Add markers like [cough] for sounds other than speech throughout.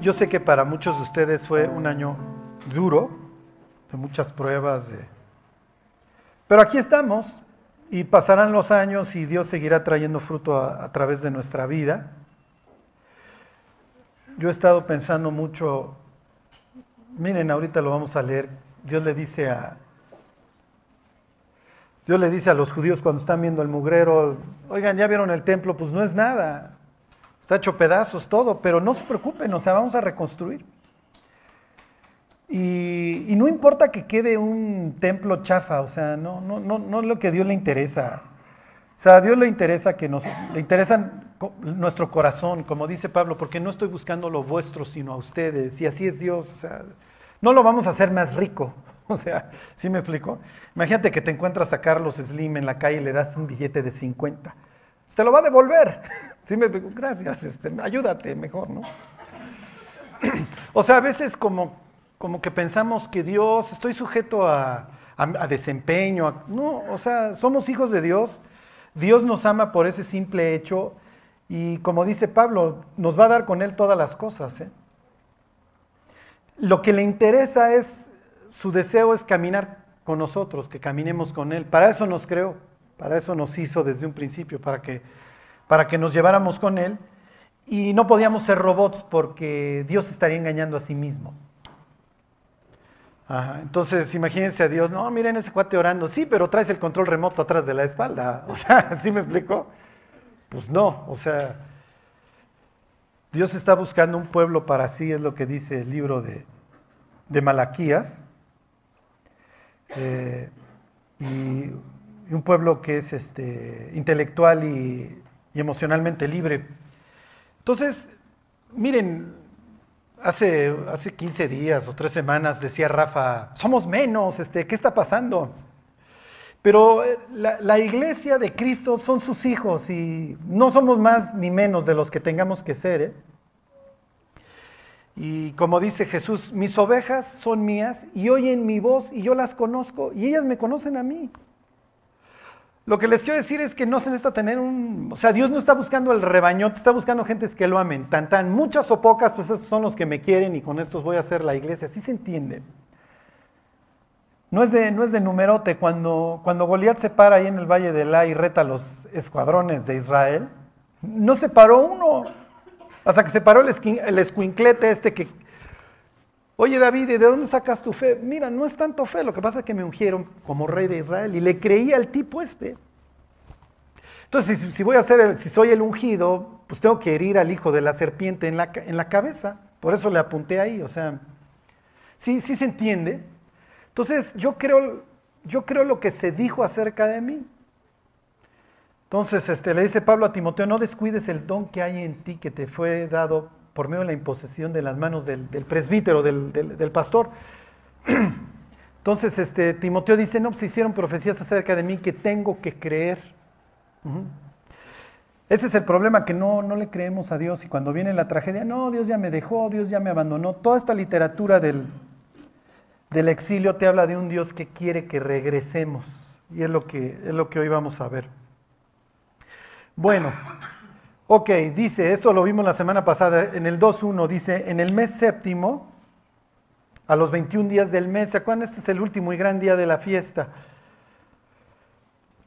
Yo sé que para muchos de ustedes fue un año duro, de muchas pruebas, de... pero aquí estamos y pasarán los años y Dios seguirá trayendo fruto a, través de nuestra vida. Yo he estado pensando mucho, miren, ahorita lo vamos a leer, Dios le dice a, Dios le dice a los judíos cuando están viendo el mugrero, oigan, ya vieron el templo, pues no es nada, está hecho pedazos todo, pero no se preocupen, o sea, vamos a reconstruir. Y, no importa que quede un templo chafa, o sea, no, no, no, no es lo que a Dios le interesa. O sea, a Dios le interesa que nos, le interesa nuestro corazón, como dice Pablo, porque no estoy buscando lo vuestro, sino a ustedes. Y así es Dios. O sea, no lo vamos a hacer más rico. [laughs] O sea, ¿sí me explico? Imagínate que te encuentras a Carlos Slim en la calle y le das un billete de 50. Te lo va a devolver. [laughs] ¿Sí me? Gracias, este, ayúdate mejor, ¿no? [clears throat] O sea, a veces como, como que pensamos que Dios, estoy sujeto a, a, desempeño. No, o sea, somos hijos de Dios. Dios nos ama por ese simple hecho y como dice Pablo, nos va a dar con Él todas las cosas. ¿eh? Lo que le interesa es su deseo es caminar con nosotros, que caminemos con Él. Para eso nos creó, para eso nos hizo desde un principio, para que, para que nos lleváramos con Él. Y no podíamos ser robots porque Dios estaría engañando a sí mismo. Entonces, imagínense a Dios, no, miren ese cuate orando, sí, pero traes el control remoto atrás de la espalda. [laughs] O sea, ¿sí me explico? Pues no, o sea, Dios está buscando un pueblo para sí, es lo que dice el libro de, de Malaquías eh, y, y, un pueblo que es este, intelectual y, emocionalmente libre. Entonces, miren, hace, hace 15 días o tres semanas decía Rafa, somos menos, este, ¿qué está pasando? Pero la, la, iglesia de Cristo son sus hijos y no somos más ni menos de los que tengamos que ser. ¿eh? Y como dice Jesús, mis ovejas son mías y oyen mi voz y yo las conozco y ellas me conocen a mí. Lo que les quiero decir es que no se necesita tener un... O sea, Dios no está buscando el rebañote, está buscando gentes que lo amen. Tan, muchas o pocas, pues estos son los que me quieren y con estos voy a hacer la iglesia. Así se entiende. No es de, no es de numerote. Cuando, cuando Goliat se para ahí en el Valle de La y reta los escuadrones de Israel, no se paró uno. Hasta que se paró el, esquin, el escuinclete este que, oye David, ¿de dónde sacas tu fe? Mira, no es tanto fe, lo que pasa es que me ungieron como rey de Israel y le creí al tipo este. Entonces, si, si voy a ser, el, si soy el ungido, pues tengo que herir al hijo de la serpiente en la, en la cabeza. Por eso le apunté ahí, o sea, sí, sí se entiende. Entonces, yo creo, yo creo lo que se dijo acerca de mí. Entonces, este, le dice Pablo a Timoteo, no descuides el don que hay en ti que te fue dado por medio de la imposición de las manos del, presbítero, del, pastor. [clears throat] Entonces, este, Timoteo dice, no, se hicieron profecías acerca de mí que tengo que creer. Ese es el problema, que no, no le creemos a Dios y cuando viene la tragedia, no, Dios ya me dejó, Dios ya me abandonó. Toda esta literatura del, del exilio te habla de un Dios que quiere que regresemos y es lo que, es lo que hoy vamos a ver. Bueno, ok, dice, esto lo vimos la semana pasada, en el 2.1 dice, en el mes séptimo, a los 21 días del mes, ¿se acuerdan? Este es el último y gran día de la fiesta.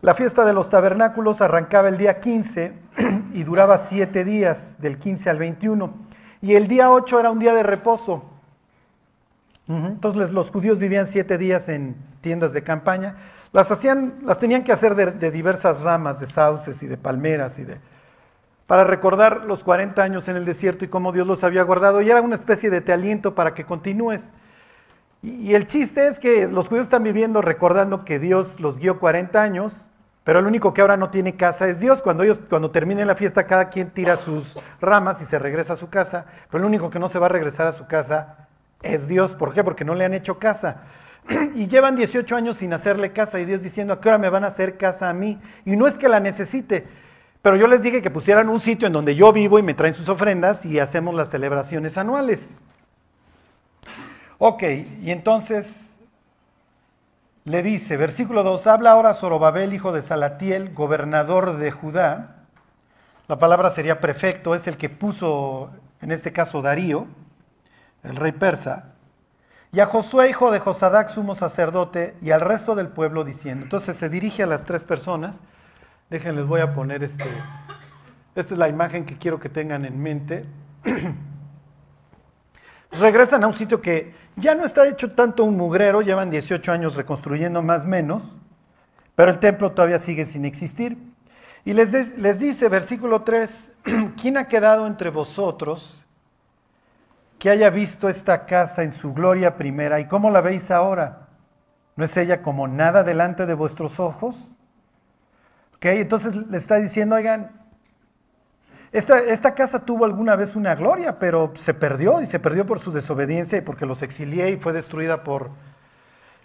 La fiesta de los tabernáculos arrancaba el día 15 [clears throat] y duraba 7 días, del 15 al 21. Y el día 8 era un día de reposo. Entonces los judíos vivían 7 días en tiendas de campaña. Las, hacían, las tenían que hacer de, diversas ramas, de sauces y de palmeras, y de, para recordar los 40 años en el desierto y cómo Dios los había guardado. Y era una especie de te aliento para que continúes. Y, el chiste es que los judíos están viviendo recordando que Dios los guió 40 años, pero el único que ahora no tiene casa es Dios. Cuando ellos, cuando termine la fiesta, cada quien tira sus ramas y se regresa a su casa, pero el único que no se va a regresar a su casa es Dios. ¿Por qué? Porque no le han hecho casa. [clears throat] Y llevan 18 años sin hacerle casa y Dios diciendo, ¿a qué hora me van a hacer casa a mí? Y no es que la necesite, pero yo les dije que pusieran un sitio en donde yo vivo y me traen sus ofrendas y hacemos las celebraciones anuales. Ok, y entonces le dice, versículo 2, habla ahora Zorobabel, hijo de Salatiel, gobernador de Judá. La palabra sería prefecto, es el que puso, en este caso, Darío. el rey persa, y a Josué, hijo de Josadac, sumo sacerdote, y al resto del pueblo diciendo. Entonces se dirige a las tres personas. Déjenles, voy a poner este. Esta es la imagen que quiero que tengan en mente. [clears throat] Regresan a un sitio que ya no está hecho tanto un mugrero, llevan 18 años reconstruyendo más menos, pero el templo todavía sigue sin existir. Y les, les dice, versículo 3, [clears throat] ¿quién ha quedado entre vosotros que haya visto esta casa en su gloria primera? ¿Y cómo la veis ahora? ¿No es ella como nada delante de vuestros ojos? Entonces le está diciendo, oigan, esta, casa tuvo alguna vez una gloria, pero se perdió y se perdió por su desobediencia y porque los exilié y fue destruida por...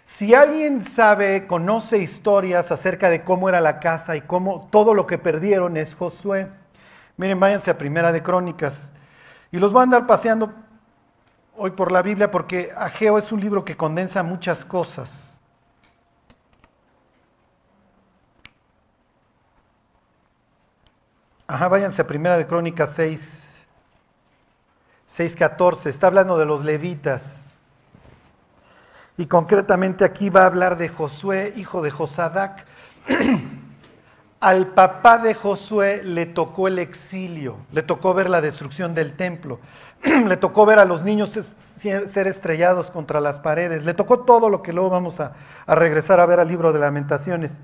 Si alguien sabe, conoce historias acerca de cómo era la casa y cómo todo lo que perdieron es Josué. Miren, váyanse a Primera de Crónicas y los voy a andar paseando hoy por la Biblia porque Ageo es un libro que condensa muchas cosas. Ajá, váyanse a Primera de Crónicas 6, 6.14. Está hablando de los levitas. Y concretamente aquí va a hablar de Josué, hijo de Josadac. [clears throat] Al papá de Josué le tocó el exilio, le tocó ver la destrucción del templo, [clears throat] le tocó ver a los niños ser estrellados contra las paredes, le tocó todo lo que luego vamos a, a regresar a ver al libro de lamentaciones.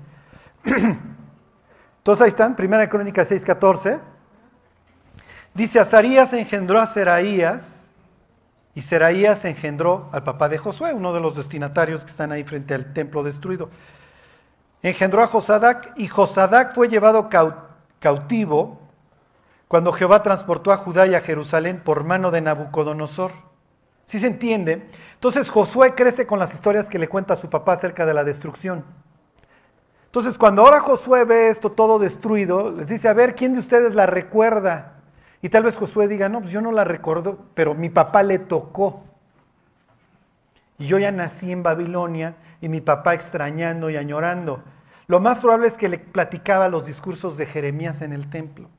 [clears throat] Entonces ahí están, Primera Crónica 6:14. Dice, Azarías engendró a Seraías y Seraías engendró al papá de Josué, uno de los destinatarios que están ahí frente al templo destruido. Engendró a Josadac y Josadac fue llevado cautivo cuando Jehová transportó a Judá y a Jerusalén por mano de Nabucodonosor. ¿Sí se entiende? Entonces Josué crece con las historias que le cuenta su papá acerca de la destrucción. Entonces, cuando ahora Josué ve esto todo destruido, les dice, a ver, ¿quién de ustedes la recuerda? Y tal vez Josué diga, no, pues yo no la recuerdo, pero mi papá le tocó. Y yo ya nací en Babilonia y mi papá extrañando y añorando. Lo más probable es que le platicaba los discursos de Jeremías en el templo.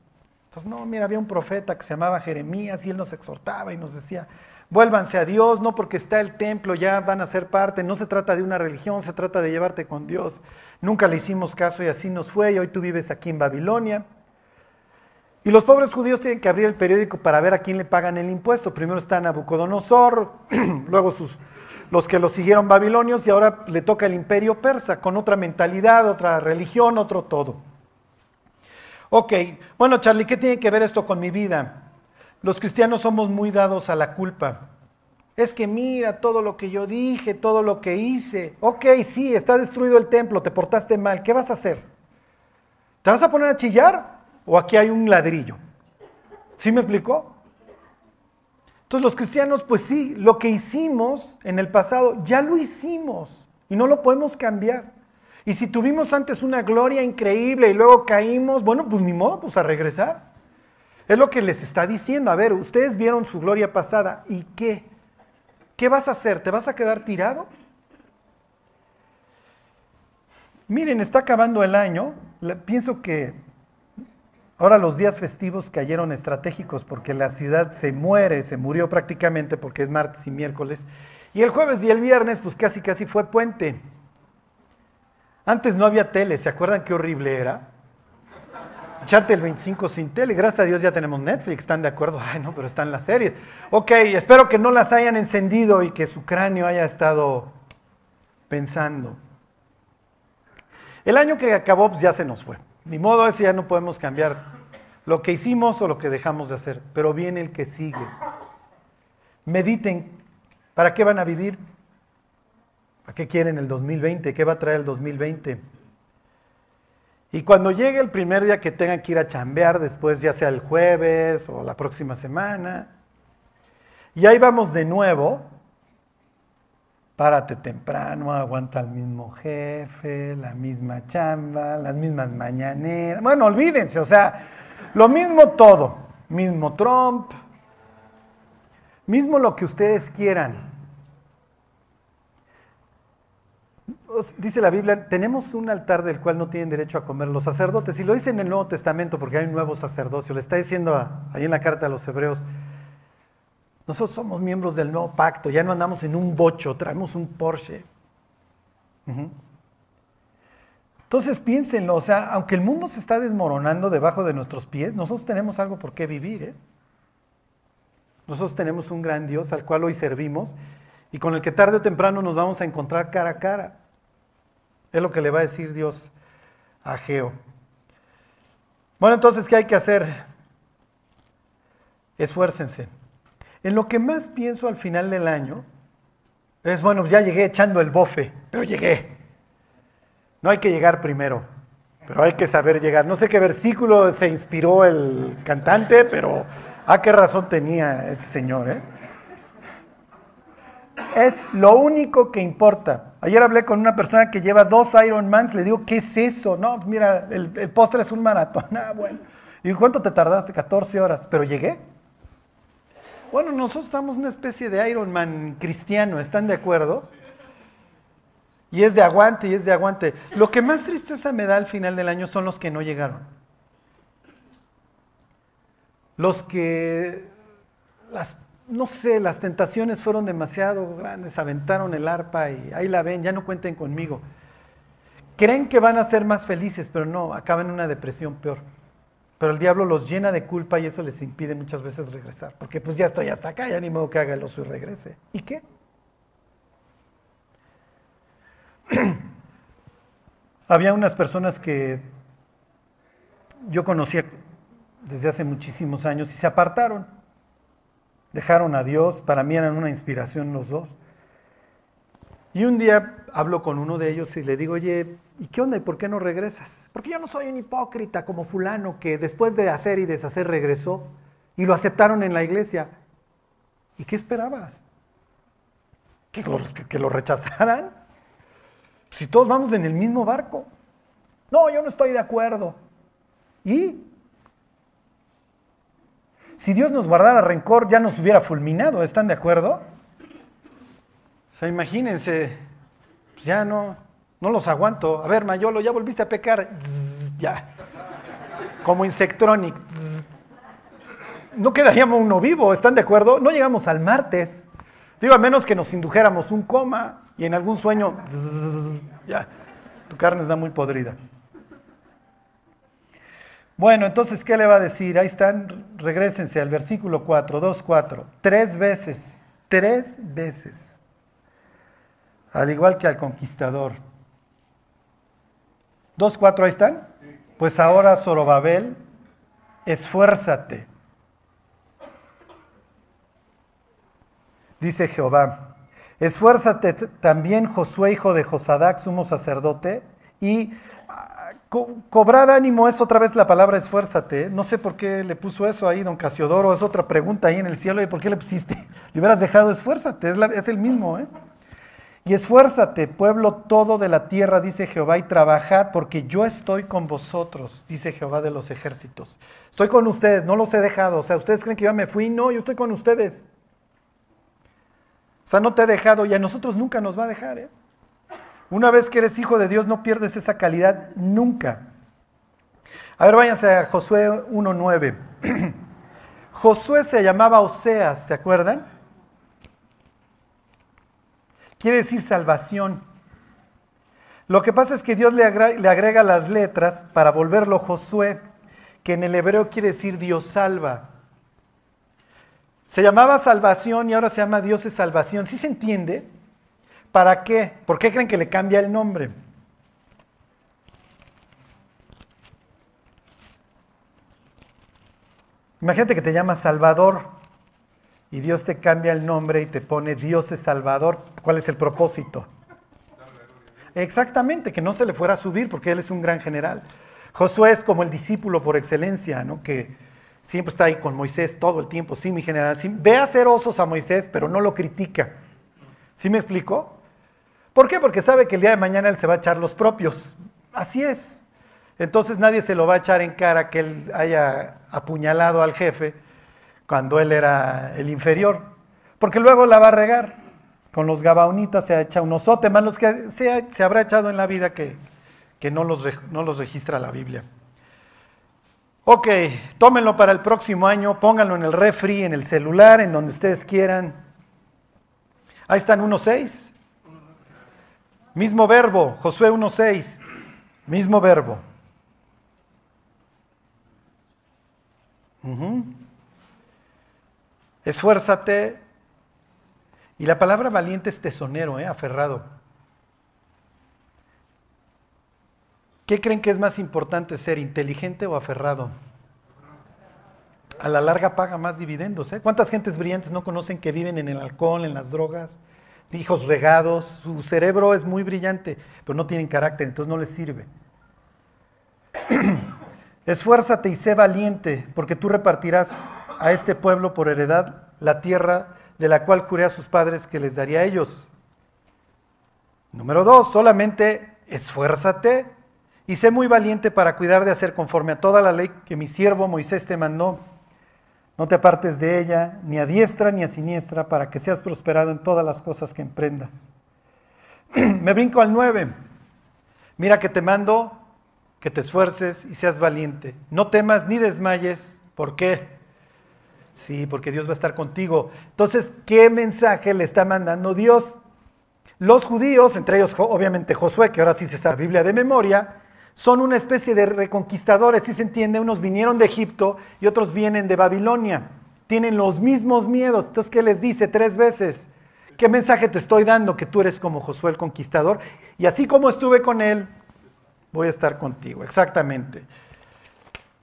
Entonces, no, mira, había un profeta que se llamaba Jeremías y él nos exhortaba y nos decía, vuélvanse a Dios, no porque está el templo, ya van a ser parte, no se trata de una religión, se trata de llevarte con Dios. Nunca le hicimos caso y así nos fue y hoy tú vives aquí en Babilonia. Y los pobres judíos tienen que abrir el periódico para ver a quién le pagan el impuesto. Primero está Nabucodonosor, [clears throat] luego sus, los que lo siguieron babilonios y ahora le toca el imperio persa con otra mentalidad, otra religión, otro todo. Ok, bueno Charlie, ¿qué tiene que ver esto con mi vida? Los cristianos somos muy dados a la culpa. Es que mira todo lo que yo dije, todo lo que hice. Ok, sí, está destruido el templo, te portaste mal. ¿Qué vas a hacer? ¿Te vas a poner a chillar? ¿O aquí hay un ladrillo? ¿Sí me explicó? Entonces los cristianos, pues sí, lo que hicimos en el pasado, ya lo hicimos y no lo podemos cambiar. Y si tuvimos antes una gloria increíble y luego caímos, bueno, pues ni modo, pues a regresar. Es lo que les está diciendo. A ver, ustedes vieron su gloria pasada y qué. ¿Qué vas a hacer? ¿Te vas a quedar tirado? Miren, está acabando el año. Pienso que ahora los días festivos cayeron estratégicos porque la ciudad se muere, se murió prácticamente porque es martes y miércoles. Y el jueves y el viernes, pues casi casi fue puente. Antes no había tele, ¿se acuerdan qué horrible era? Echarte el 25 sin tele. Gracias a Dios ya tenemos Netflix, ¿están de acuerdo? Ay, no, pero están las series. Ok, espero que no las hayan encendido y que su cráneo haya estado pensando. El año que acabó pues ya se nos fue. Ni modo, ese ya no podemos cambiar lo que hicimos o lo que dejamos de hacer, pero viene el que sigue. Mediten, ¿para qué van a vivir? ¿Para qué quieren el 2020? ¿Qué va a traer el 2020? Y cuando llegue el primer día que tengan que ir a chambear, después ya sea el jueves o la próxima semana, y ahí vamos de nuevo, párate temprano, aguanta al mismo jefe, la misma chamba, las mismas mañaneras. Bueno, olvídense, o sea, lo mismo todo, mismo Trump, mismo lo que ustedes quieran. Dice la Biblia, tenemos un altar del cual no tienen derecho a comer los sacerdotes. Y lo dice en el Nuevo Testamento porque hay un nuevo sacerdocio. Le está diciendo ahí en la carta a los hebreos, Nosotros somos miembros del nuevo pacto, ya no andamos en un bocho, traemos un Porsche. Entonces piénsenlo, o sea, aunque el mundo se está desmoronando debajo de nuestros pies, nosotros tenemos algo por qué vivir. ¿eh? Nosotros tenemos un gran Dios al cual hoy servimos y con el que tarde o temprano nos vamos a encontrar cara a cara. Es lo que le va a decir Dios a Geo. Bueno, entonces, ¿qué hay que hacer? Esfuércense. En lo que más pienso al final del año es, bueno, ya llegué echando el bofe, pero llegué. No hay que llegar primero, pero hay que saber llegar. No sé qué versículo se inspiró el cantante, pero ¿a qué razón tenía ese señor? Eh? Es lo único que importa. Ayer hablé con una persona que lleva dos Ironmans, le digo, ¿qué es eso? No, mira, el, el postre es un maratón. [laughs] Ah, bueno. ¿Y cuánto te tardaste? 14 horas, pero llegué. Bueno, nosotros estamos una especie de Ironman cristiano, ¿están de acuerdo? Y es de aguante, y es de aguante. Lo que más tristeza me da al final del año son los que no llegaron. Los que, las, no sé, las tentaciones fueron demasiado grandes, aventaron el arpa y ahí la ven, ya no cuenten conmigo. Creen que van a ser más felices, pero no, acaban en una depresión peor. Pero el diablo los llena de culpa y eso les impide muchas veces regresar. Porque pues ya estoy hasta acá, ya ni modo que haga el oso y regrese. ¿Y qué? [clears throat] Había unas personas que yo conocía desde hace muchísimos años y se apartaron. Dejaron a Dios, para mí eran una inspiración los dos. Y un día hablo con uno de ellos y le digo, oye, ¿y qué onda? ¿Y por qué no regresas? Porque yo no soy un hipócrita como fulano que después de hacer y deshacer regresó y lo aceptaron en la iglesia. ¿Y qué esperabas? ¿Que lo, que lo rechazaran? Si todos vamos en el mismo barco. No, yo no estoy de acuerdo. ¿Y? Si Dios nos guardara rencor, ya nos hubiera fulminado, ¿están de acuerdo? O sea, imagínense, ya no, no los aguanto. A ver, Mayolo, ya volviste a pecar. [laughs] Ya. Como Insectronic. [laughs] No quedaríamos uno vivo, ¿están de acuerdo? No llegamos al martes. Digo, a menos que nos indujéramos un coma y en algún sueño, [laughs] ya, tu carne está muy podrida. Bueno, entonces, ¿qué le va a decir? Ahí están, regresense al versículo 4, 2, 4. Tres veces, tres veces. Al igual que al conquistador. 2, 4, ahí están. Pues ahora, Zorobabel, esfuérzate dice Jehová. Esfuérzate también, Josué, hijo de Josadac, sumo sacerdote, y ah, cobrad ánimo es otra vez la palabra esfuérzate. No sé por qué le puso eso ahí, don Casiodoro, es otra pregunta ahí en el cielo, ¿y por qué le pusiste? [laughs] Le hubieras dejado esfuérzate, es, es el mismo, ¿eh? Y esfuérzate, pueblo todo de la tierra, dice Jehová, y trabajad, porque yo estoy con vosotros, dice Jehová de los ejércitos. Estoy con ustedes, no los he dejado. O sea, ¿ustedes creen que yo me fui? No, yo estoy con ustedes. O sea, no te he dejado y a nosotros nunca nos va a dejar. ¿eh? Una vez que eres hijo de Dios, no pierdes esa calidad nunca. A ver, váyanse a Josué 1.9. [clears throat] Josué se llamaba Oseas, ¿se acuerdan? Quiere decir salvación. Lo que pasa es que Dios le agrega, las letras para volverlo Josué, que en el hebreo quiere decir Dios salva. Se llamaba salvación y ahora se llama Dios es salvación. ¿Sí se entiende? ¿Para qué? ¿Por qué creen que le cambia el nombre? Imagínate que te llamas Salvador y Dios te cambia el nombre y te pone Dios es Salvador. ¿Cuál es el propósito? Exactamente, que no se le fuera a subir porque Él es un gran general. Josué es como el discípulo por excelencia, ¿no? Que, Siempre está ahí con Moisés todo el tiempo, sí, mi general. ve a hacer osos a Moisés, pero no lo critica. ¿Sí me explico? ¿Por qué? Porque sabe que el día de mañana él se va a echar los propios. Así es. Entonces nadie se lo va a echar en cara que él haya apuñalado al jefe cuando él era el inferior. Porque luego la va a regar. Con los gabaonitas se ha echado un osote, más los que se, habrá echado en la vida que, no, los, no los registra la Biblia. Ok, tómenlo para el próximo año, pónganlo en el refri, en el celular, en donde ustedes quieran. Ahí están 1.6. Mismo verbo, Josué 1.6. Mismo verbo. Esfuérzate. Y la palabra valiente es tesonero, ¿eh? aferrado. ¿Qué creen que es más importante ser, inteligente o aferrado? A la larga paga más dividendos. ¿eh? ¿Cuántas gentes brillantes no conocen que viven en el alcohol, en las drogas? Hijos regados, su cerebro es muy brillante, pero no tienen carácter, entonces no les sirve. [clears throat] Esfuérzate y sé valiente, porque tú repartirás a este pueblo por heredad la tierra de la cual juré a sus padres que les daría a ellos. Número dos, solamente esfuérzate y sé muy valiente para cuidar de hacer conforme a toda la ley que mi siervo Moisés te mandó. No te apartes de ella, ni a diestra ni a siniestra, para que seas prosperado en todas las cosas que emprendas. [clears throat] Me brinco al 9. Mira que te mando que te esfuerces y seas valiente. No temas ni desmayes. ¿Por qué? Sí, porque Dios va a estar contigo. Entonces, ¿qué mensaje le está mandando Dios? Los judíos, entre ellos obviamente Josué, que ahora sí se sabe la Biblia de memoria, son una especie de reconquistadores, si se entiende, unos vinieron de Egipto y otros vienen de Babilonia. Tienen los mismos miedos. Entonces, ¿qué les dice tres veces? ¿Qué mensaje te estoy dando? Que tú eres como Josué el conquistador. Y así como estuve con él, voy a estar contigo. Exactamente.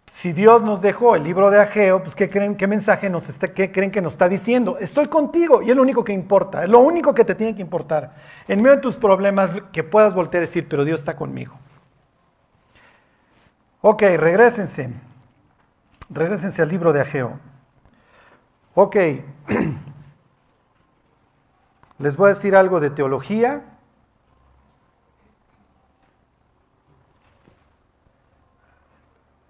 Si Dios nos dejó el libro de Ageo, pues ¿qué creen, mensaje nos está, creen que nos está diciendo? Estoy contigo y es lo único que importa, es lo único que te tiene que importar. En medio de tus problemas, que puedas voltear a decir, pero Dios está conmigo. Ok, regresense. Regresense al libro de Ageo. Ok. [clears throat] Les voy a decir algo de teología.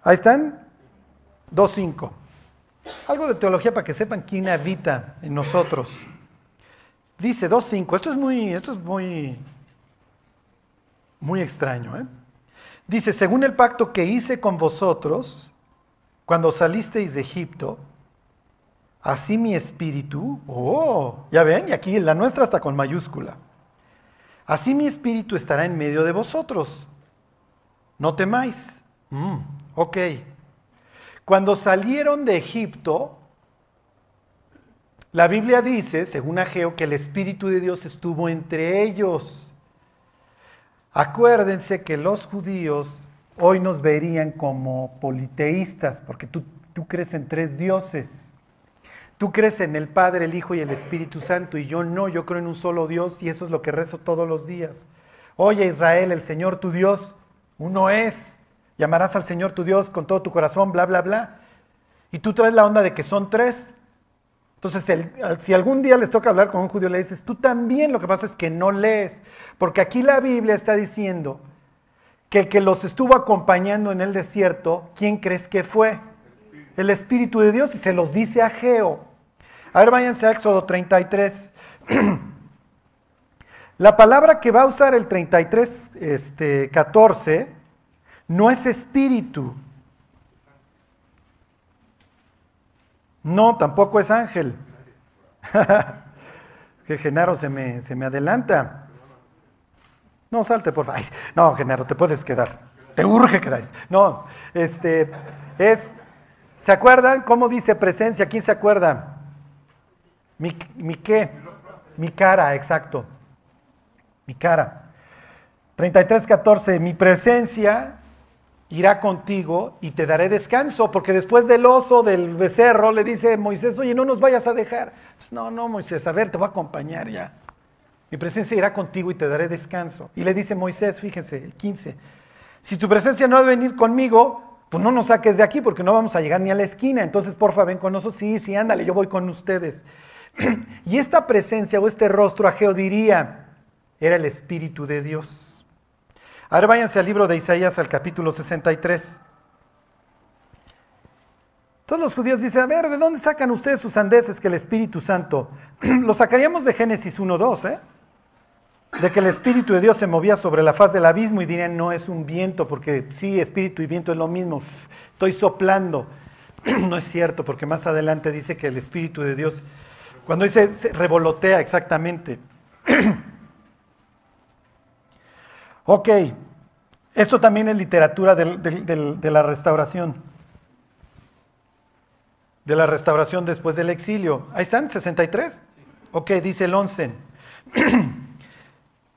Ahí están. 2.5. Algo de teología para que sepan quién habita en nosotros. Dice 2.5. Esto es muy, esto es muy, muy extraño. ¿eh? Dice, según el pacto que hice con vosotros cuando salisteis de Egipto, así mi espíritu, oh, ya ven, y aquí la nuestra está con mayúscula, así mi espíritu estará en medio de vosotros. No temáis. Mm. Ok. Cuando salieron de Egipto, la Biblia dice, según Ageo, que el Espíritu de Dios estuvo entre ellos. Acuérdense que los judíos hoy nos verían como politeístas, porque tú, tú crees en tres dioses. Tú crees en el Padre, el Hijo y el Espíritu Santo, y yo no, yo creo en un solo Dios, y eso es lo que rezo todos los días. Oye Israel, el Señor tu Dios, uno es. Llamarás al Señor tu Dios con todo tu corazón, bla, bla, bla. Y tú traes la onda de que son tres. Entonces, si algún día les toca hablar con un judío, le dices, tú también, lo que pasa es que no lees. Porque aquí la Biblia está diciendo que el que los estuvo acompañando en el desierto, ¿quién crees que fue? El Espíritu de Dios y se los dice a Geo. A ver, váyanse a Éxodo 33. [clears throat] la palabra que va a usar el 33, este, 14 no es espíritu. No, tampoco es ángel. [laughs] que Genaro se me, se me adelanta. No, salte, por favor. No, Genaro, te puedes quedar. Te urge quedar. No, este, es, ¿se acuerdan cómo dice presencia? ¿Quién se acuerda? Mi, mi qué? Mi cara, exacto. Mi cara. 33.14, mi presencia irá contigo y te daré descanso, porque después del oso, del becerro, le dice Moisés, oye, no nos vayas a dejar. No, no, Moisés, a ver, te voy a acompañar ya. Mi presencia irá contigo y te daré descanso. Y le dice Moisés, fíjense, el 15, si tu presencia no ha de venir conmigo, pues no nos saques de aquí porque no vamos a llegar ni a la esquina. Entonces, porfa, ven con nosotros. Sí, sí, ándale, yo voy con ustedes. [clears throat] y esta presencia o este rostro ageo diría, era el Espíritu de Dios. Ahora váyanse al libro de Isaías, al capítulo 63. Todos los judíos dicen, a ver, ¿de dónde sacan ustedes sus andeses que el Espíritu Santo? [clears throat] Lo sacaríamos de Génesis 1.2, ¿eh? de que el Espíritu de Dios se movía sobre la faz del abismo y dirían, no es un viento, porque sí, Espíritu y viento es lo mismo, estoy soplando. [clears throat] No es cierto, porque más adelante dice que el Espíritu de Dios, cuando dice revolotea exactamente. [clears throat] ok, esto también es literatura de la restauración. De la restauración después del exilio. Ahí están, 63. Ok, dice el 11. [clears throat]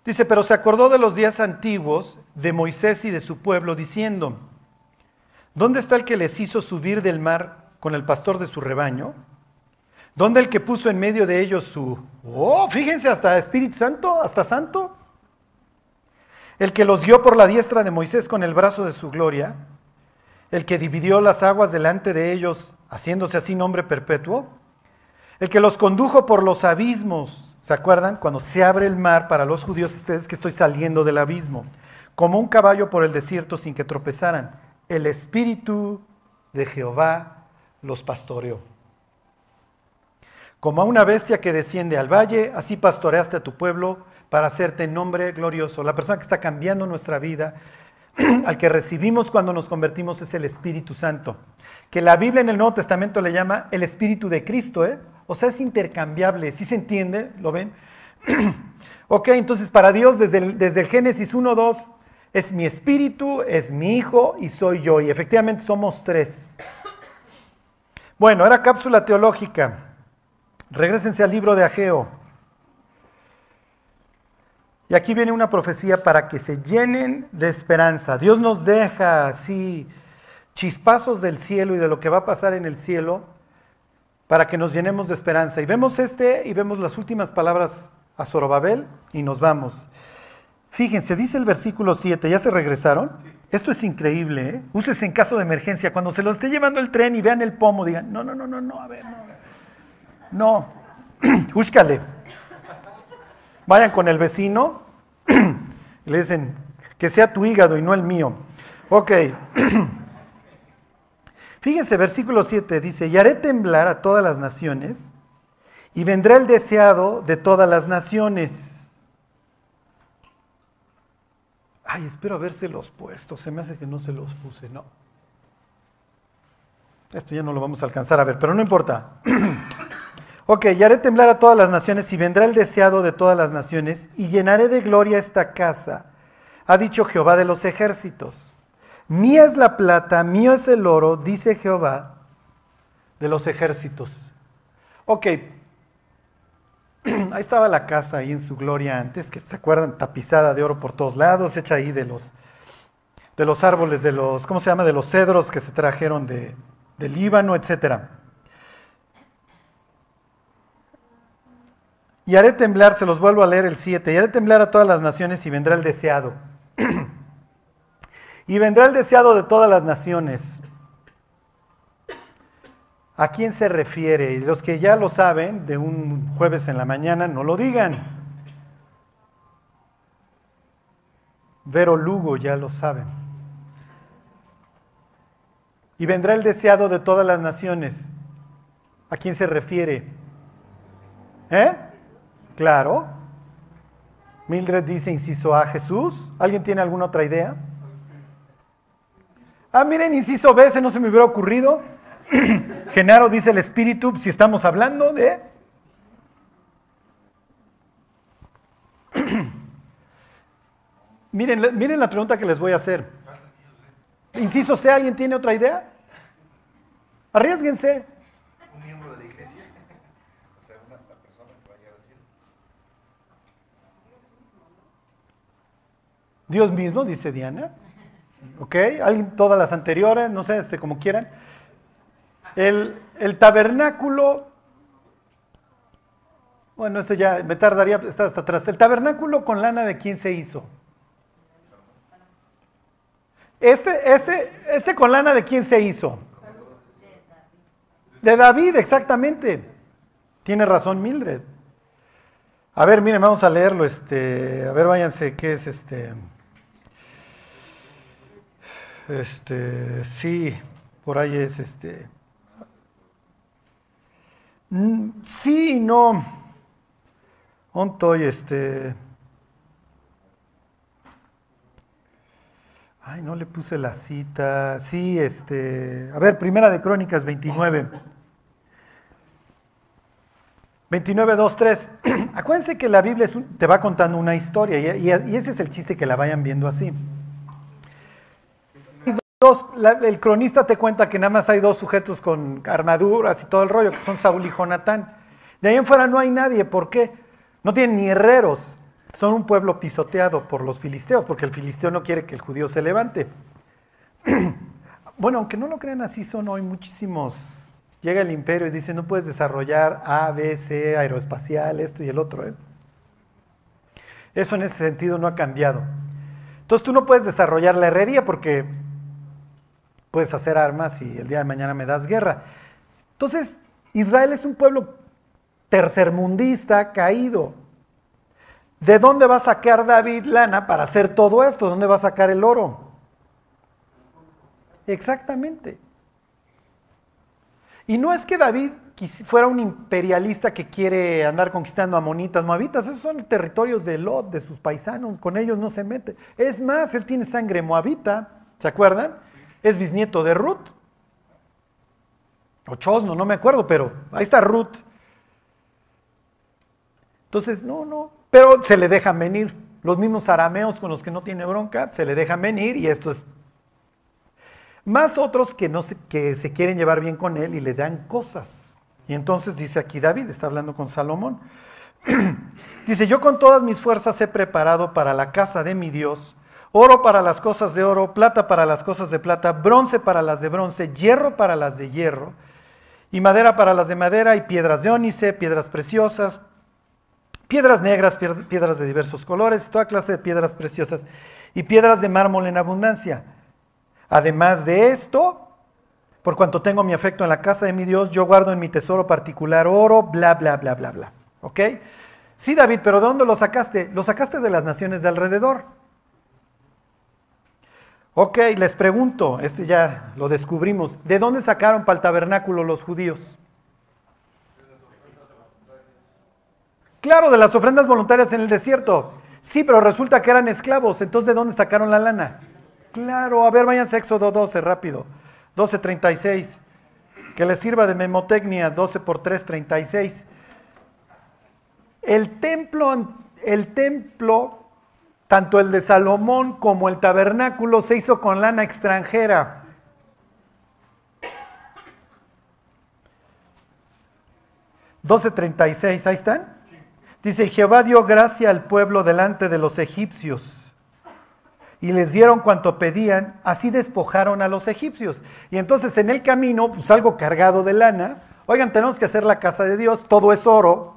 Dice, pero se acordó de los días antiguos de Moisés y de su pueblo, diciendo, ¿dónde está el que les hizo subir del mar con el pastor de su rebaño? ¿Dónde el que puso en medio de ellos su... Oh, fíjense, hasta Espíritu Santo, hasta Santo. El que los guió por la diestra de Moisés con el brazo de su gloria, el que dividió las aguas delante de ellos, haciéndose así nombre perpetuo, el que los condujo por los abismos, ¿Se acuerdan? Cuando se abre el mar para los judíos, ustedes que estoy saliendo del abismo, como un caballo por el desierto sin que tropezaran. El Espíritu de Jehová los pastoreó. Como a una bestia que desciende al valle, así pastoreaste a tu pueblo para hacerte nombre glorioso. La persona que está cambiando nuestra vida, [clears throat] al que recibimos cuando nos convertimos, es el Espíritu Santo. Que la Biblia en el Nuevo Testamento le llama el Espíritu de Cristo, ¿eh? O sea, es intercambiable, ¿sí se entiende? ¿Lo ven? [clears throat] ok, entonces para Dios desde el, desde el Génesis 1, 2, es mi espíritu, es mi hijo y soy yo. Y efectivamente somos tres. Bueno, era cápsula teológica. Regrésense al libro de Ageo. Y aquí viene una profecía para que se llenen de esperanza. Dios nos deja así chispazos del cielo y de lo que va a pasar en el cielo para que nos llenemos de esperanza. Y vemos este y vemos las últimas palabras a Zorobabel y nos vamos. Fíjense, dice el versículo 7, ¿ya se regresaron? Esto es increíble, ¿eh? En caso de emergencia. Cuando se lo esté llevando el tren y vean el pomo, digan, no, no, no, no, no, a ver, no. No, [clears throat] búscale. Vayan con el vecino [clears throat] y le dicen, que sea tu hígado y no el mío. Ok. [clears throat] Fíjense, versículo 7 dice, y haré temblar a todas las naciones, y vendrá el deseado de todas las naciones. Ay, espero habérselos puesto, se me hace que no se los puse, no. Esto ya no lo vamos a alcanzar a ver, pero no importa. [clears throat] ok, y haré temblar a todas las naciones, y vendrá el deseado de todas las naciones, y llenaré de gloria esta casa, ha dicho Jehová de los ejércitos. Mía es la plata, mío es el oro, dice Jehová de los ejércitos. Ok, [clears throat] ahí estaba la casa ahí en su gloria antes, que se acuerdan, tapizada de oro por todos lados, hecha ahí de los, de los árboles, de los, ¿cómo se llama? De los cedros que se trajeron de, del Líbano, etc. Y haré temblar, se los vuelvo a leer el 7, y haré temblar a todas las naciones y vendrá el deseado. [clears throat] Y vendrá el deseado de todas las naciones. ¿A quién se refiere? Y los que ya lo saben, de un jueves en la mañana, no lo digan. Vero Lugo ya lo saben. Y vendrá el deseado de todas las naciones. ¿A quién se refiere? ¿Eh? Claro. Mildred dice, inciso a Jesús. ¿Alguien tiene alguna otra idea? Ah, miren, inciso B, ese no se me hubiera ocurrido. [clears throat] Genaro dice el espíritu, si estamos hablando de... [clears throat] miren, miren la pregunta que les voy a hacer. Inciso C, ¿alguien tiene otra idea? Arriesguense. Un miembro de la iglesia. O sea, una, persona que vaya a decir. Dios mismo, dice Diana. ¿Ok? ¿Alguien, todas las anteriores? No sé, este, como quieran. El, el tabernáculo, bueno, este ya me tardaría, está hasta atrás. El tabernáculo con lana de quién se hizo? Este, este, este con lana de quién se hizo? De David, exactamente. Tiene razón Mildred. A ver, miren, vamos a leerlo. Este, a ver, váyanse, ¿qué es este? Este, sí, por ahí es este. Mm, sí y no. Ontoy, este. Ay, no le puse la cita. Sí, este. A ver, primera de Crónicas 29. 29, 2, 3. Acuérdense que la Biblia es un, te va contando una historia y ese es el chiste que la vayan viendo así dos, el cronista te cuenta que nada más hay dos sujetos con armaduras y todo el rollo, que son Saúl y Jonatán. De ahí en fuera no hay nadie. ¿Por qué? No tienen ni herreros. Son un pueblo pisoteado por los filisteos, porque el filisteo no quiere que el judío se levante. [clears throat] bueno, aunque no lo crean así, son hoy muchísimos Llega el imperio y dice, no puedes desarrollar A, B, C, aeroespacial, esto y el otro. ¿eh? Eso en ese sentido no ha cambiado. Entonces tú no puedes desarrollar la herrería porque puedes hacer armas y el día de mañana me das guerra. Entonces, Israel es un pueblo tercermundista, caído. ¿De dónde va a sacar David lana para hacer todo esto? ¿Dónde va a sacar el oro? Exactamente. Y no es que David fuera un imperialista que quiere andar conquistando amonitas, moabitas, esos son territorios de Lot, de sus paisanos, con ellos no se mete. Es más, él tiene sangre moabita, ¿se acuerdan? Es bisnieto de Ruth. O Chosno, no me acuerdo, pero ahí está Ruth. Entonces, no, no, pero se le dejan venir. Los mismos arameos con los que no tiene bronca, se le dejan venir y esto es más otros que, no que se quieren llevar bien con él y le dan cosas. Y entonces dice aquí David, está hablando con Salomón. [clears throat] dice, yo con todas mis fuerzas he preparado para la casa de mi Dios oro para las cosas de oro, plata para las cosas de plata, bronce para las de bronce, hierro para las de hierro, y madera para las de madera, y piedras de ónice, piedras preciosas, piedras negras, piedras de diversos colores, toda clase de piedras preciosas, y piedras de mármol en abundancia Además de esto, por cuanto tengo mi afecto en la casa de mi Dios, yo guardo en mi tesoro particular oro, bla, bla, bla, bla, bla. ¿Ok? Sí, David, pero ¿de dónde lo sacaste? Lo sacaste de las naciones de alrededor. Ok, les pregunto, este ya lo descubrimos, ¿de dónde sacaron para el tabernáculo los judíos? Claro, de las ofrendas voluntarias en el desierto. Sí, pero resulta que eran esclavos, entonces ¿de dónde sacaron la lana? Claro, a ver, váyanse a Éxodo 12, rápido. 12.36. Que les sirva de memotecnia, 12 por 3, 36. El templo, el templo, tanto el de Salomón como el tabernáculo, se hizo con lana extranjera. ¿12.36? ¿Ahí están? Dice, Jehová dio gracia al pueblo delante de los egipcios y les dieron cuanto pedían, así despojaron a los egipcios. Y entonces en el camino, pues algo cargado de lana, oigan, tenemos que hacer la casa de Dios, todo es oro.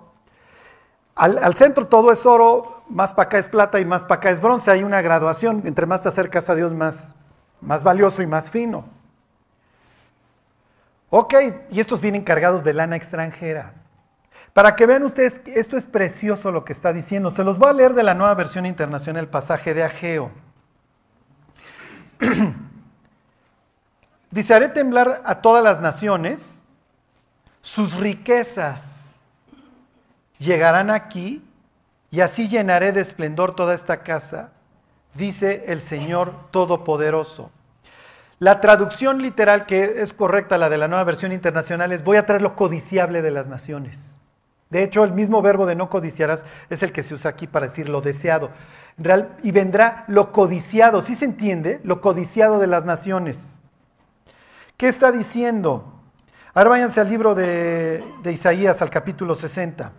Al, centro todo es oro, más para acá es plata y más para acá es bronce. Hay una graduación, entre más te acercas a Dios, más, más valioso y más fino. Ok, y estos vienen cargados de lana extranjera. Para que vean ustedes, esto es precioso lo que está diciendo. Se los voy a leer de la nueva versión internacional, el pasaje de Ageo. [clears throat] Dice, haré temblar a todas las naciones, sus riquezas llegarán aquí y así llenaré de esplendor toda esta casa, dice el Señor Todopoderoso. La traducción literal que es correcta, la de la nueva versión internacional, es voy a traer lo codiciable de las naciones. De hecho, el mismo verbo de no codiciarás es el que se usa aquí para decir lo deseado. Y vendrá lo codiciado, ¿sí se entiende? Lo codiciado de las naciones. ¿Qué está diciendo? Ahora váyanse al libro de Isaías, al capítulo 60.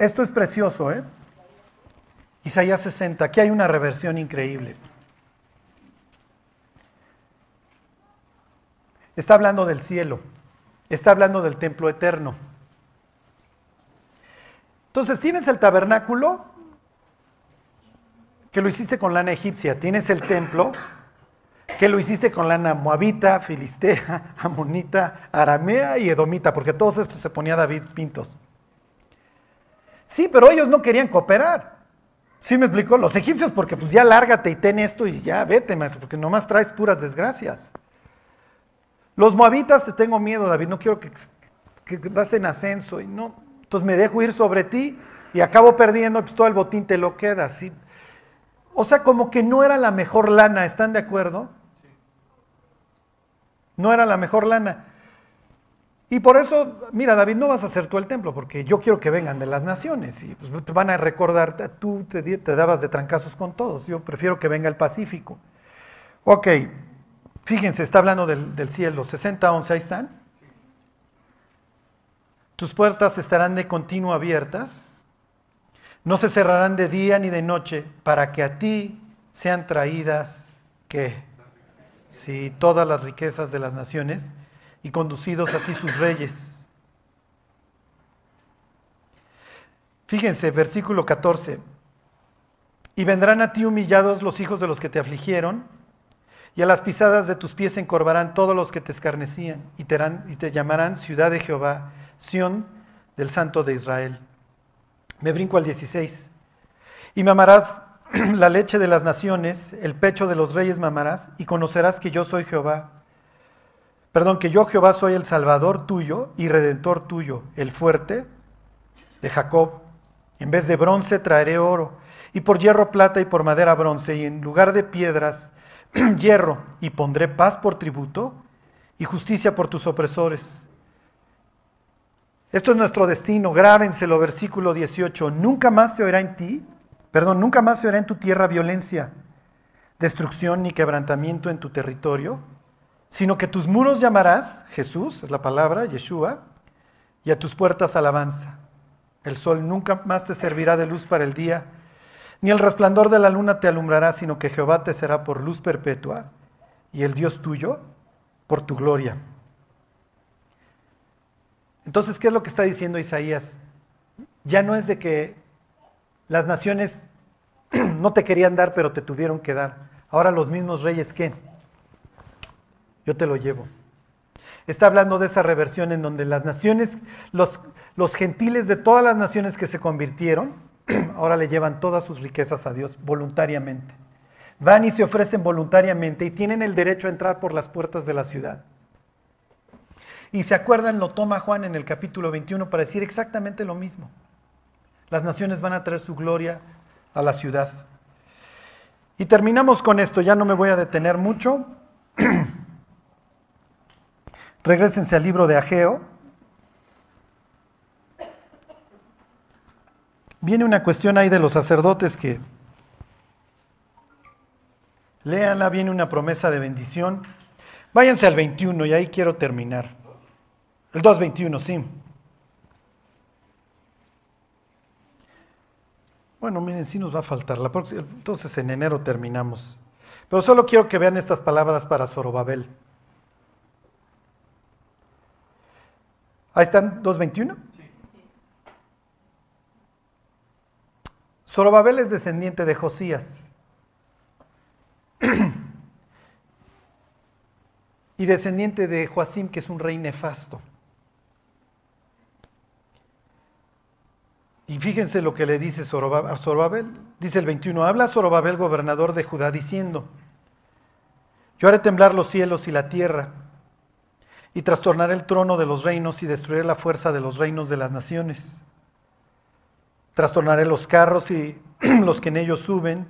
Esto es precioso, ¿eh? Isaías 60, aquí hay una reversión increíble. Está hablando del cielo, está hablando del templo eterno. Entonces tienes el tabernáculo, que lo hiciste con lana egipcia, tienes el templo, que lo hiciste con lana moabita, filistea, [laughs] amonita, aramea y edomita, porque todos estos se ponía David Pintos. Sí, pero ellos no querían cooperar. ¿Sí me explicó? Los egipcios, porque pues ya lárgate y ten esto y ya vete, maestro, porque nomás traes puras desgracias. Los moabitas, te tengo miedo, David, no quiero que, que vas en ascenso y no, entonces me dejo ir sobre ti y acabo perdiendo, pues todo el botín te lo queda, ¿sí? O sea, como que no era la mejor lana, ¿están de acuerdo? No era la mejor lana. Y por eso, mira, David, no vas a hacer tú el templo, porque yo quiero que vengan de las naciones y pues, van a recordar, tú te, te dabas de trancazos con todos, yo prefiero que venga el Pacífico. Ok, fíjense, está hablando del, del cielo, 60, 11, ahí están. Tus puertas estarán de continuo abiertas, no se cerrarán de día ni de noche, para que a ti sean traídas, ¿qué? Sí, todas las riquezas de las naciones y conducidos a ti sus reyes. Fíjense, versículo 14. Y vendrán a ti humillados los hijos de los que te afligieron, y a las pisadas de tus pies se encorvarán todos los que te escarnecían, y te, y te llamarán ciudad de Jehová, Sión del Santo de Israel. Me brinco al 16. Y mamarás [clears throat] la leche de las naciones, el pecho de los reyes mamarás, y conocerás que yo soy Jehová Perdón, que yo Jehová soy el Salvador tuyo y Redentor tuyo, el fuerte de Jacob. En vez de bronce traeré oro, y por hierro plata y por madera bronce, y en lugar de piedras [clears throat] hierro, y pondré paz por tributo y justicia por tus opresores. Esto es nuestro destino, grábenselo, versículo 18. Nunca más se oirá en ti, perdón, nunca más se oirá en tu tierra violencia, destrucción ni quebrantamiento en tu territorio sino que tus muros llamarás, Jesús, es la palabra, Yeshua, y a tus puertas alabanza. El sol nunca más te servirá de luz para el día, ni el resplandor de la luna te alumbrará, sino que Jehová te será por luz perpetua, y el Dios tuyo por tu gloria. Entonces, ¿qué es lo que está diciendo Isaías? Ya no es de que las naciones [clears throat] no te querían dar, pero te tuvieron que dar. Ahora los mismos reyes, ¿qué? Yo te lo llevo. Está hablando de esa reversión en donde las naciones, los, gentiles de todas las naciones que se convirtieron, [clears throat] ahora le llevan todas sus riquezas a Dios voluntariamente. Van y se ofrecen voluntariamente y tienen el derecho a entrar por las puertas de la ciudad. Y se acuerdan, lo toma Juan en el capítulo 21 para decir exactamente lo mismo. Las naciones van a traer su gloria a la ciudad. Y terminamos con esto, ya no me voy a detener mucho. [clears throat] Regrésense al libro de Ageo. Viene una cuestión ahí de los sacerdotes que léanla, viene una promesa de bendición. Váyanse al 21 y ahí quiero terminar. El 2.21, sí. Bueno, miren, sí nos va a faltar. La próxima, entonces en enero terminamos. Pero solo quiero que vean estas palabras para Zorobabel. Ahí están 2.21. Zorobabel es descendiente de Josías. [clears throat] y descendiente de Joacim, que es un rey nefasto. Y fíjense lo que le dice a Zorobabel. Dice el 21, habla Zorobabel, gobernador de Judá, diciendo, yo haré temblar los cielos y la tierra y trastornaré el trono de los reinos y destruiré la fuerza de los reinos de las naciones. Trastornaré los carros y [clears throat] los que en ellos suben,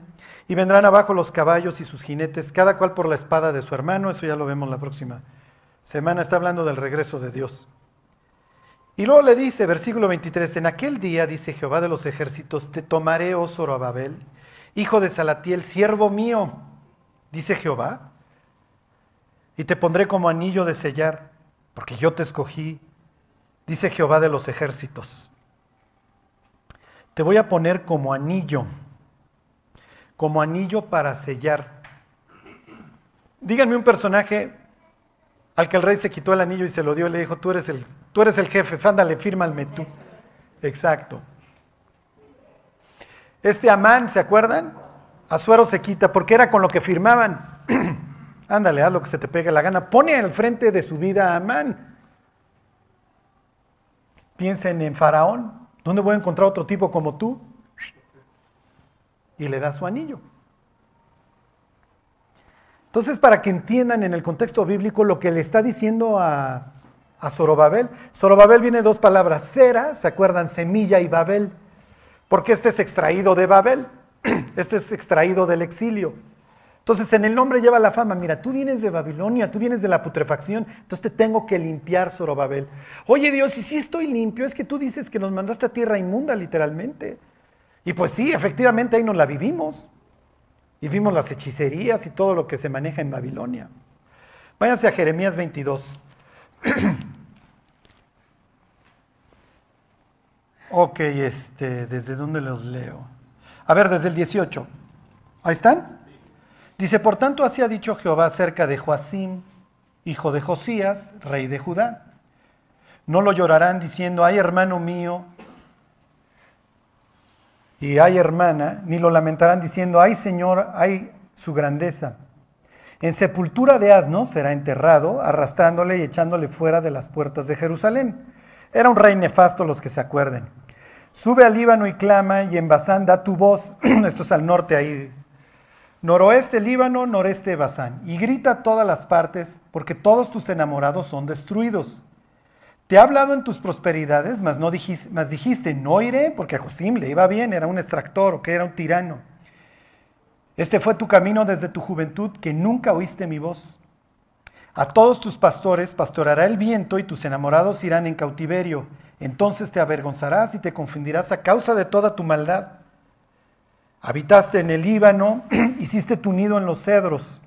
y vendrán abajo los caballos y sus jinetes, cada cual por la espada de su hermano. Eso ya lo vemos la próxima semana. Está hablando del regreso de Dios. Y luego le dice, versículo 23, en aquel día, dice Jehová de los ejércitos, te tomaré, oh Zorobabel, hijo de Salatiel, siervo mío, dice Jehová, y te pondré como anillo de sellar porque yo te escogí, dice Jehová de los ejércitos. Te voy a poner como anillo, como anillo para sellar. Díganme un personaje al que el rey se quitó el anillo y se lo dio y le dijo, tú eres el, tú eres el jefe, ándale, fírmame tú. Exacto. Este Amán, ¿se acuerdan? Azuero se quita porque era con lo que firmaban. Ándale, haz lo que se te pegue la gana. Pone al frente de su vida a Amán. Piensen en Faraón. ¿Dónde voy a encontrar otro tipo como tú? Y le da su anillo. Entonces, para que entiendan en el contexto bíblico lo que le está diciendo a, a Zorobabel. Zorobabel viene de dos palabras, cera, ¿se acuerdan? Semilla y Babel. Porque este es extraído de Babel, [clears throat] este es extraído del exilio. Entonces en el nombre lleva la fama, mira, tú vienes de Babilonia, tú vienes de la putrefacción, entonces te tengo que limpiar, Zorobabel. Oye Dios, y si estoy limpio, es que tú dices que nos mandaste a tierra inmunda literalmente. Y pues sí, efectivamente ahí nos la vivimos. Y vimos las hechicerías y todo lo que se maneja en Babilonia. Váyanse a Jeremías 22. [clears throat] ok, este, ¿desde dónde los leo? A ver, desde el 18. ¿Ahí están? Dice, por tanto así ha dicho Jehová acerca de Joacim, hijo de Josías, rey de Judá. No lo llorarán diciendo, ay hermano mío, y ay hermana, ni lo lamentarán diciendo, ay Señor, ay su grandeza. En sepultura de asnos será enterrado, arrastrándole y echándole fuera de las puertas de Jerusalén. Era un rey nefasto, los que se acuerden. Sube al Líbano y clama, y en Basán da tu voz, [clears throat] esto es al norte ahí, noroeste Líbano, noreste Basán, y grita a todas las partes, porque todos tus enamorados son destruidos. Te ha hablado en tus prosperidades, mas, no dijiste, mas dijiste, no iré, porque a Josim le iba bien, era un extractor, o que era un tirano. Este fue tu camino desde tu juventud, que nunca oíste mi voz. A todos tus pastores pastorará el viento y tus enamorados irán en cautiverio. Entonces te avergonzarás y te confundirás a causa de toda tu maldad. Habitaste en el Líbano, [clears throat] hiciste tu nido en los cedros.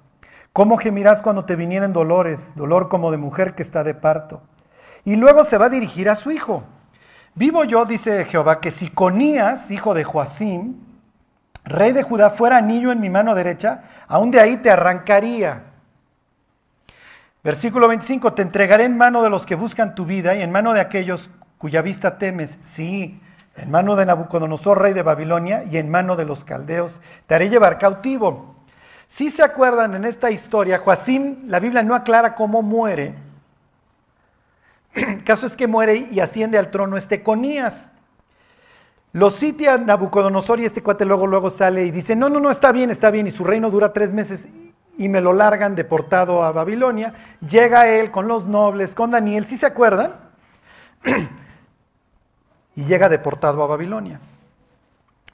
¿Cómo gemirás cuando te vinieren dolores, dolor como de mujer que está de parto? Y luego se va a dirigir a su hijo. Vivo yo, dice Jehová, que si Conías, hijo de Joacim, rey de Judá, fuera anillo en mi mano derecha, aún de ahí te arrancaría. Versículo 25, te entregaré en mano de los que buscan tu vida y en mano de aquellos cuya vista temes. Sí, en mano de Nabucodonosor, rey de Babilonia, y en mano de los caldeos. Te haré llevar cautivo. Si se acuerdan en esta historia, Joacim, la Biblia no aclara cómo muere, el [clears throat] caso es que muere y asciende al trono este Conías. Lo sitia Nabucodonosor y este cuate luego, luego sale y dice, no, no, no, está bien, está bien. Y su reino dura tres meses y me lo largan deportado a Babilonia. Llega él con los nobles, con Daniel, ¿sí se acuerdan? [clears throat] y llega deportado a Babilonia.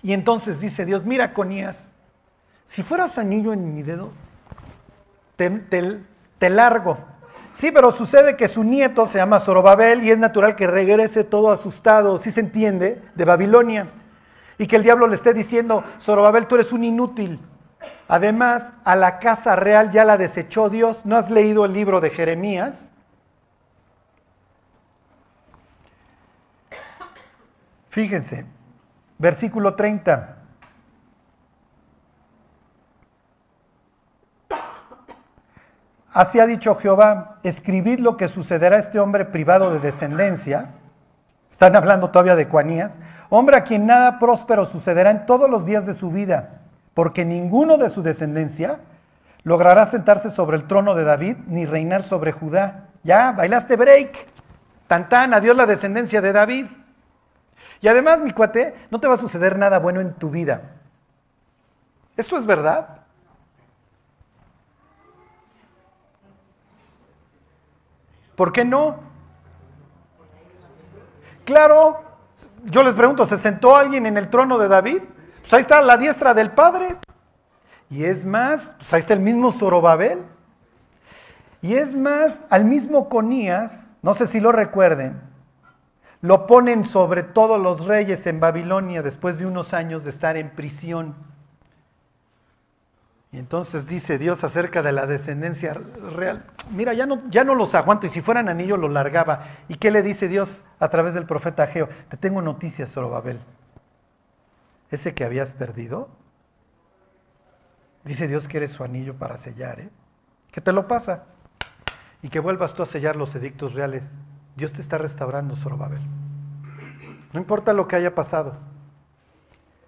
Y entonces dice Dios, mira Conías, si fueras anillo en mi dedo, te, te largo Sí, pero sucede que su nieto se llama Zorobabel y es natural que regrese todo asustado, si se entiende, de Babilonia. Y que el diablo le esté diciendo, Zorobabel, tú eres un inútil. Además, a la casa real ya la desechó Dios. ¿No has leído el libro de Jeremías? Fíjense, versículo 30. Así ha dicho Jehová, escribid lo que sucederá a este hombre privado de descendencia. Están hablando todavía de Cuanías. Hombre a quien nada próspero sucederá en todos los días de su vida, porque ninguno de su descendencia logrará sentarse sobre el trono de David ni reinar sobre Judá. Ya, bailaste break. Tantán, adiós la descendencia de David. Y además, mi cuate, no te va a suceder nada bueno en tu vida. ¿Esto es verdad? ¿Por qué no? Claro, yo les pregunto, ¿se sentó alguien en el trono de David? Pues ahí está la diestra del Padre. Y es más, pues ahí está el mismo Zorobabel. Y es más, al mismo Conías, no sé si lo recuerden, lo ponen sobre todos los reyes en Babilonia después de unos años de estar en prisión. Y entonces dice Dios acerca de la descendencia real, mira, ya no, ya no los aguanto y si fueran anillos los largaba. ¿Y qué le dice Dios a través del profeta Ageo? Te tengo noticias, Zorobabel. Ese que habías perdido, dice Dios que eres su anillo para sellar, ¿eh? que te lo pasa y que vuelvas tú a sellar los edictos reales. Dios te está restaurando, Zorobabel. No importa lo que haya pasado.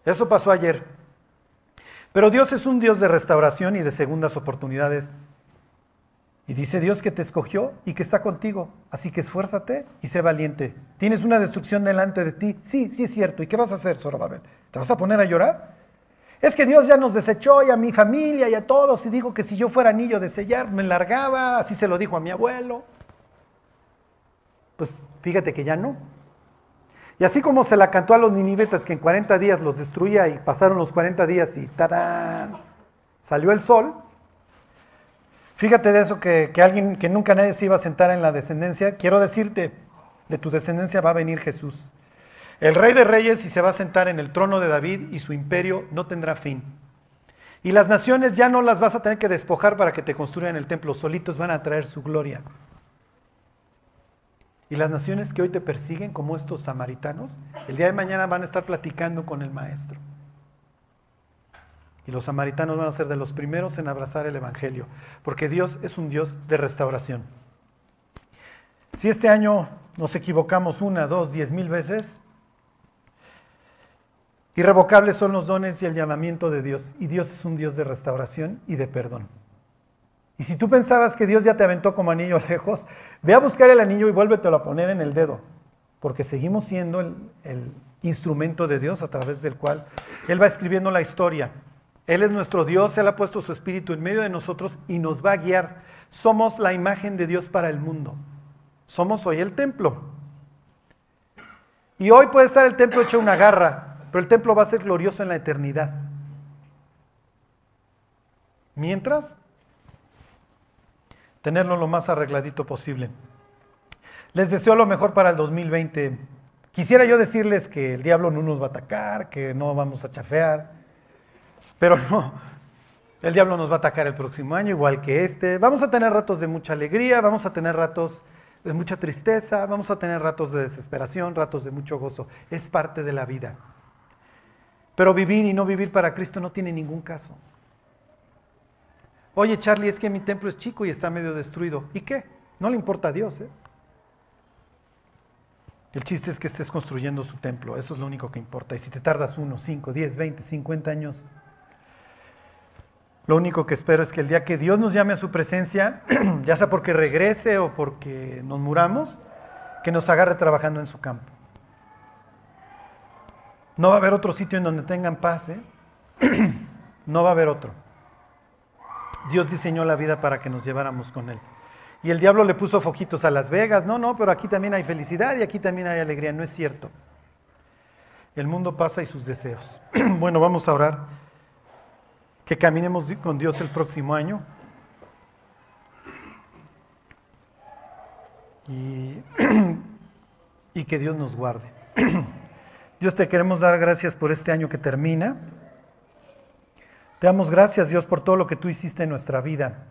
Eso pasó ayer. Pero Dios es un Dios de restauración y de segundas oportunidades. Y dice Dios que te escogió y que está contigo. Así que esfuérzate y sé valiente. ¿Tienes una destrucción delante de ti? Sí, sí es cierto. ¿Y qué vas a hacer, Zorobabel? ¿Te vas a poner a llorar? Es que Dios ya nos desechó y a mi familia y a todos. Y digo que si yo fuera anillo de sellar, me largaba. Así se lo dijo a mi abuelo. Pues fíjate que ya no. Y así como se la cantó a los ninivetas que en 40 días los destruía y pasaron los 40 días y ¡tadán! salió el sol, fíjate de eso que, que alguien que nunca nadie se iba a sentar en la descendencia, quiero decirte, de tu descendencia va a venir Jesús. El rey de reyes y se va a sentar en el trono de David y su imperio no tendrá fin. Y las naciones ya no las vas a tener que despojar para que te construyan el templo, solitos van a traer su gloria. Y las naciones que hoy te persiguen, como estos samaritanos, el día de mañana van a estar platicando con el maestro. Y los samaritanos van a ser de los primeros en abrazar el Evangelio, porque Dios es un Dios de restauración. Si este año nos equivocamos una, dos, diez mil veces, irrevocables son los dones y el llamamiento de Dios. Y Dios es un Dios de restauración y de perdón. Y si tú pensabas que Dios ya te aventó como anillo [laughs] lejos, ve a buscar el anillo y vuélvetelo a poner en el dedo, porque seguimos siendo el, el instrumento de Dios a través del cual Él va escribiendo la historia. Él es nuestro Dios, Él ha puesto su espíritu en medio de nosotros y nos va a guiar. Somos la imagen de Dios para el mundo. Somos hoy el templo. Y hoy puede estar el templo hecho una garra, pero el templo va a ser glorioso en la eternidad. Mientras, tenerlo lo más arregladito posible. Les deseo lo mejor para el 2020. Quisiera yo decirles que el diablo no nos va a atacar, que no vamos a chafear, pero no. El diablo nos va a atacar el próximo año, igual que este. Vamos a tener ratos de mucha alegría, vamos a tener ratos de mucha tristeza, vamos a tener ratos de desesperación, ratos de mucho gozo. Es parte de la vida. Pero vivir y no vivir para Cristo no tiene ningún caso. Oye, Charlie, es que mi templo es chico y está medio destruido. ¿Y qué? No le importa a Dios. ¿eh? El chiste es que estés construyendo su templo. Eso es lo único que importa. Y si te tardas uno, cinco, diez, veinte, cincuenta años, lo único que espero es que el día que Dios nos llame a su presencia, [clears throat] ya sea porque regrese o porque nos muramos, que nos agarre trabajando en su campo. No va a haber otro sitio en donde tengan paz. ¿eh? [clears throat] no va a haber otro. Dios diseñó la vida para que nos lleváramos con Él. Y el diablo le puso foquitos a Las Vegas. No, no, pero aquí también hay felicidad y aquí también hay alegría. No es cierto. El mundo pasa y sus deseos. [clears throat] bueno, vamos a orar. Que caminemos con Dios el próximo año. Y, [clears throat] y que Dios nos guarde. [clears throat] Dios te queremos dar gracias por este año que termina. Te damos gracias, Dios, por todo lo que tú hiciste en nuestra vida.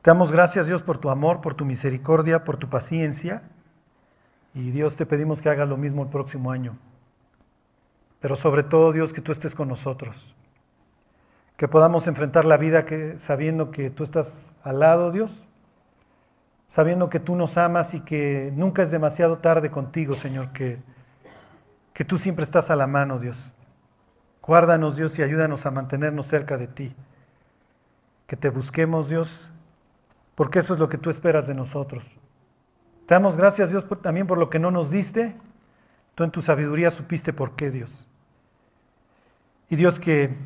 Te damos gracias, Dios, por tu amor, por tu misericordia, por tu paciencia. Y Dios, te pedimos que hagas lo mismo el próximo año. Pero sobre todo, Dios, que tú estés con nosotros. Que podamos enfrentar la vida sabiendo que tú estás al lado, Dios. Sabiendo que tú nos amas y que nunca es demasiado tarde contigo, Señor. Que, que tú siempre estás a la mano, Dios. Guárdanos, Dios, y ayúdanos a mantenernos cerca de ti. Que te busquemos, Dios, porque eso es lo que tú esperas de nosotros. Te damos gracias, Dios, también por lo que no nos diste. Tú en tu sabiduría supiste por qué, Dios. Y Dios, que,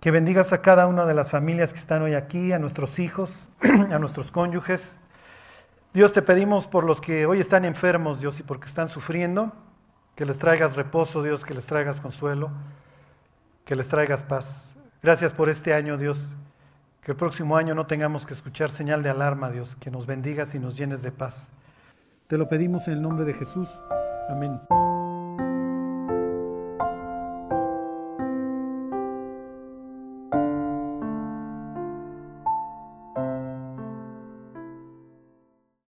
que bendigas a cada una de las familias que están hoy aquí, a nuestros hijos, [clears throat] a nuestros cónyuges. Dios, te pedimos por los que hoy están enfermos, Dios, y porque están sufriendo, que les traigas reposo, Dios, que les traigas consuelo que les traigas paz. Gracias por este año, Dios. Que el próximo año no tengamos que escuchar señal de alarma, Dios. Que nos bendigas y nos llenes de paz. Te lo pedimos en el nombre de Jesús. Amén.